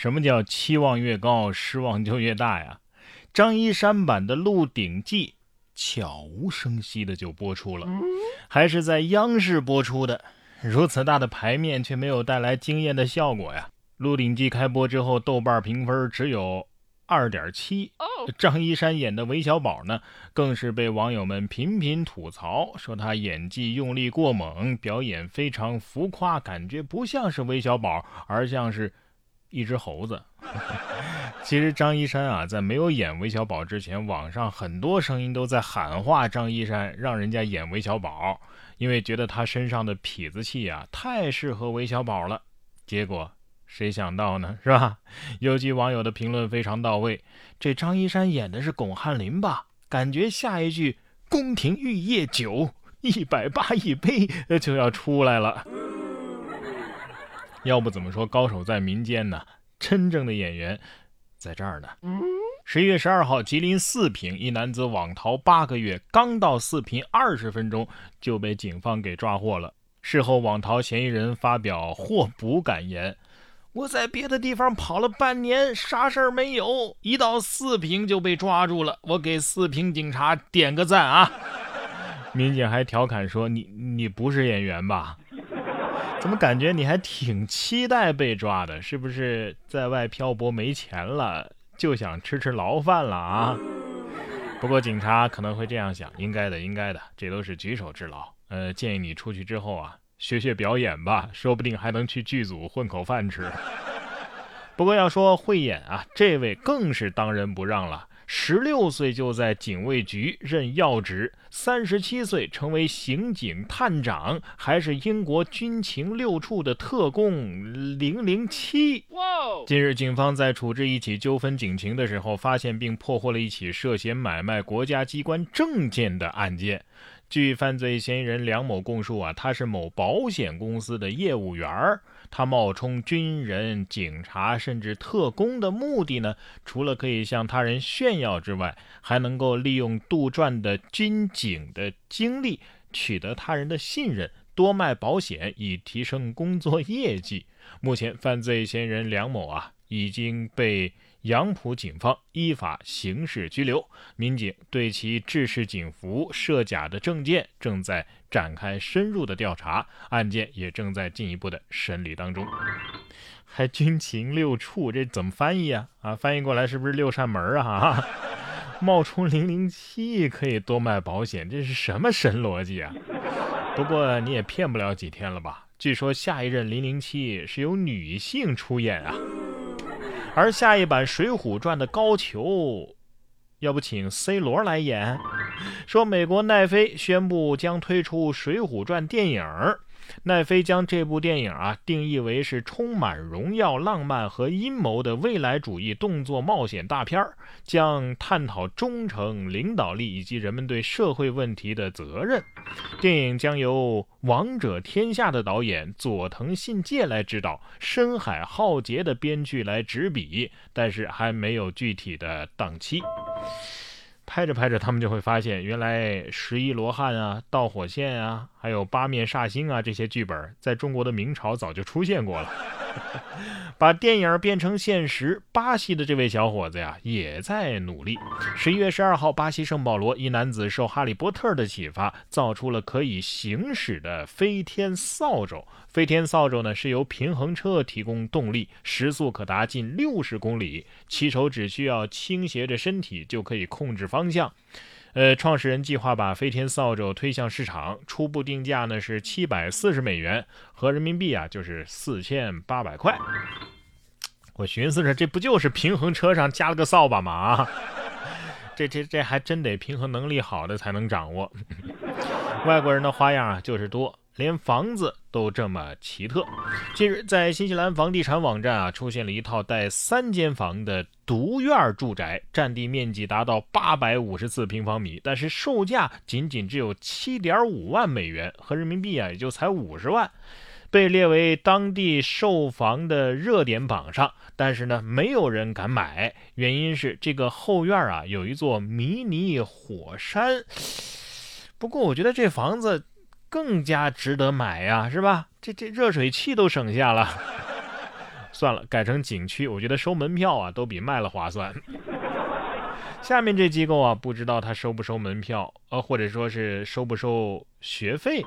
什么叫期望越高，失望就越大呀？张一山版的《鹿鼎记》悄无声息的就播出了，还是在央视播出的。如此大的牌面，却没有带来惊艳的效果呀！《鹿鼎记》开播之后，豆瓣评分只有二点七。张一山演的韦小宝呢，更是被网友们频频吐槽，说他演技用力过猛，表演非常浮夸，感觉不像是韦小宝，而像是。一只猴子。其实张一山啊，在没有演韦小宝之前，网上很多声音都在喊话张一山，让人家演韦小宝，因为觉得他身上的痞子气啊，太适合韦小宝了。结果谁想到呢，是吧？有句网友的评论非常到位：这张一山演的是巩汉林吧？感觉下一句“宫廷玉液酒一百八一杯”就要出来了。要不怎么说高手在民间呢？真正的演员在这儿呢。十一月十二号，吉林四平一男子网逃八个月，刚到四平二十分钟就被警方给抓获了。事后，网逃嫌疑人发表获捕感言：“我在别的地方跑了半年，啥事儿没有，一到四平就被抓住了。我给四平警察点个赞啊！” 民警还调侃说：“你你不是演员吧？”怎么感觉你还挺期待被抓的？是不是在外漂泊没钱了，就想吃吃牢饭了啊？不过警察可能会这样想，应该的，应该的，这都是举手之劳。呃，建议你出去之后啊，学学表演吧，说不定还能去剧组混口饭吃。不过要说会演啊，这位更是当仁不让了。十六岁就在警卫局任要职，三十七岁成为刑警探长，还是英国军情六处的特工零零七。近日，警方在处置一起纠纷警情的时候，发现并破获了一起涉嫌买卖国家机关证件的案件。据犯罪嫌疑人梁某供述啊，他是某保险公司的业务员儿。他冒充军人、警察，甚至特工的目的呢？除了可以向他人炫耀之外，还能够利用杜撰的军警的经历，取得他人的信任，多卖保险，以提升工作业绩。目前，犯罪嫌疑人梁某啊，已经被。杨浦警方依法刑事拘留，民警对其制式警服、设假的证件正在展开深入的调查，案件也正在进一步的审理当中。还军情六处，这怎么翻译啊？啊，翻译过来是不是六扇门啊？冒充零零七可以多卖保险，这是什么神逻辑啊？不过你也骗不了几天了吧？据说下一任零零七是由女性出演啊。而下一版《水浒传》的高俅，要不请 C 罗来演？说美国奈飞宣布将推出《水浒传》电影。奈飞将这部电影啊定义为是充满荣耀、浪漫和阴谋的未来主义动作冒险大片儿，将探讨忠诚、领导力以及人们对社会问题的责任。电影将由《王者天下》的导演佐藤信介来指导，《深海浩劫》的编剧来执笔，但是还没有具体的档期。拍着拍着，他们就会发现，原来十一罗汉啊、盗火线啊，还有八面煞星啊这些剧本，在中国的明朝早就出现过了。把电影变成现实，巴西的这位小伙子呀，也在努力。十一月十二号，巴西圣保罗一男子受哈利波特的启发，造出了可以行驶的飞天扫帚。飞天扫帚呢，是由平衡车提供动力，时速可达近六十公里，骑手只需要倾斜着身体就可以控制方向。呃，创始人计划把飞天扫帚推向市场，初步定价呢是七百四十美元，合人民币啊就是四千八百块。我寻思着，这不就是平衡车上加了个扫把吗？啊，这这这还真得平衡能力好的才能掌握。外国人的花样啊就是多。连房子都这么奇特。近日，在新西兰房地产网站啊，出现了一套带三间房的独院住宅，占地面积达到八百五十四平方米，但是售价仅仅只有七点五万美元，合人民币啊也就才五十万，被列为当地售房的热点榜上。但是呢，没有人敢买，原因是这个后院啊有一座迷你火山。不过，我觉得这房子。更加值得买呀，是吧？这这热水器都省下了。算了，改成景区，我觉得收门票啊都比卖了划算。下面这机构啊，不知道他收不收门票，呃，或者说是收不收学费。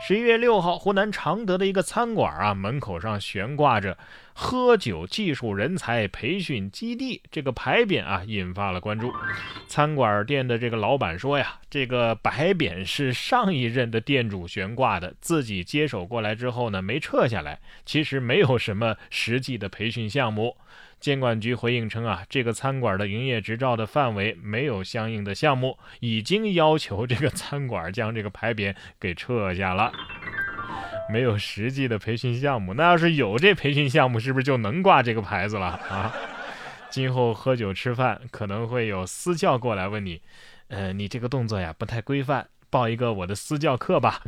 十一月六号，湖南常德的一个餐馆啊，门口上悬挂着“喝酒技术人才培训基地”这个牌匾啊，引发了关注。餐馆店的这个老板说呀，这个牌匾是上一任的店主悬挂的，自己接手过来之后呢，没撤下来。其实没有什么实际的培训项目。监管局回应称啊，这个餐馆的营业执照的范围没有相应的项目，已经要求这个餐馆将这个牌匾给撤下了。没有实际的培训项目，那要是有这培训项目，是不是就能挂这个牌子了啊？今后喝酒吃饭可能会有私教过来问你，呃，你这个动作呀不太规范，报一个我的私教课吧。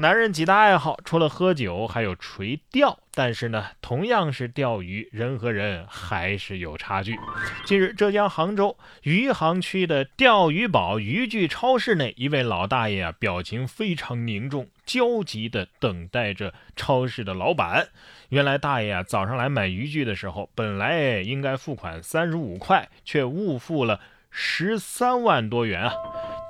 男人几大爱好，除了喝酒，还有垂钓。但是呢，同样是钓鱼，人和人还是有差距。近日，浙江杭州余杭区的钓鱼堡渔具超市内，一位老大爷啊，表情非常凝重，焦急地等待着超市的老板。原来，大爷啊，早上来买渔具的时候，本来应该付款三十五块，却误付了十三万多元啊！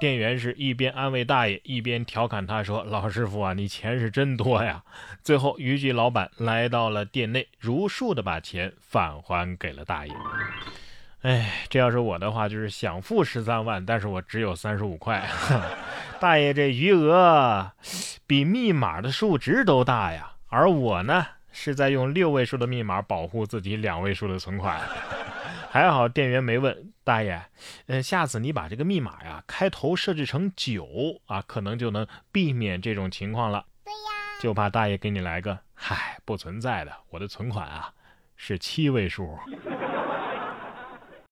店员是一边安慰大爷，一边调侃他说：“老师傅啊，你钱是真多呀！”最后，渔具老板来到了店内，如数的把钱返还给了大爷。哎，这要是我的话，就是想付十三万，但是我只有三十五块。大爷，这余额比密码的数值都大呀！而我呢，是在用六位数的密码保护自己两位数的存款。还好店员没问大爷，呃，下次你把这个密码呀开头设置成九啊，可能就能避免这种情况了。对呀，就怕大爷给你来个，嗨，不存在的，我的存款啊是七位数。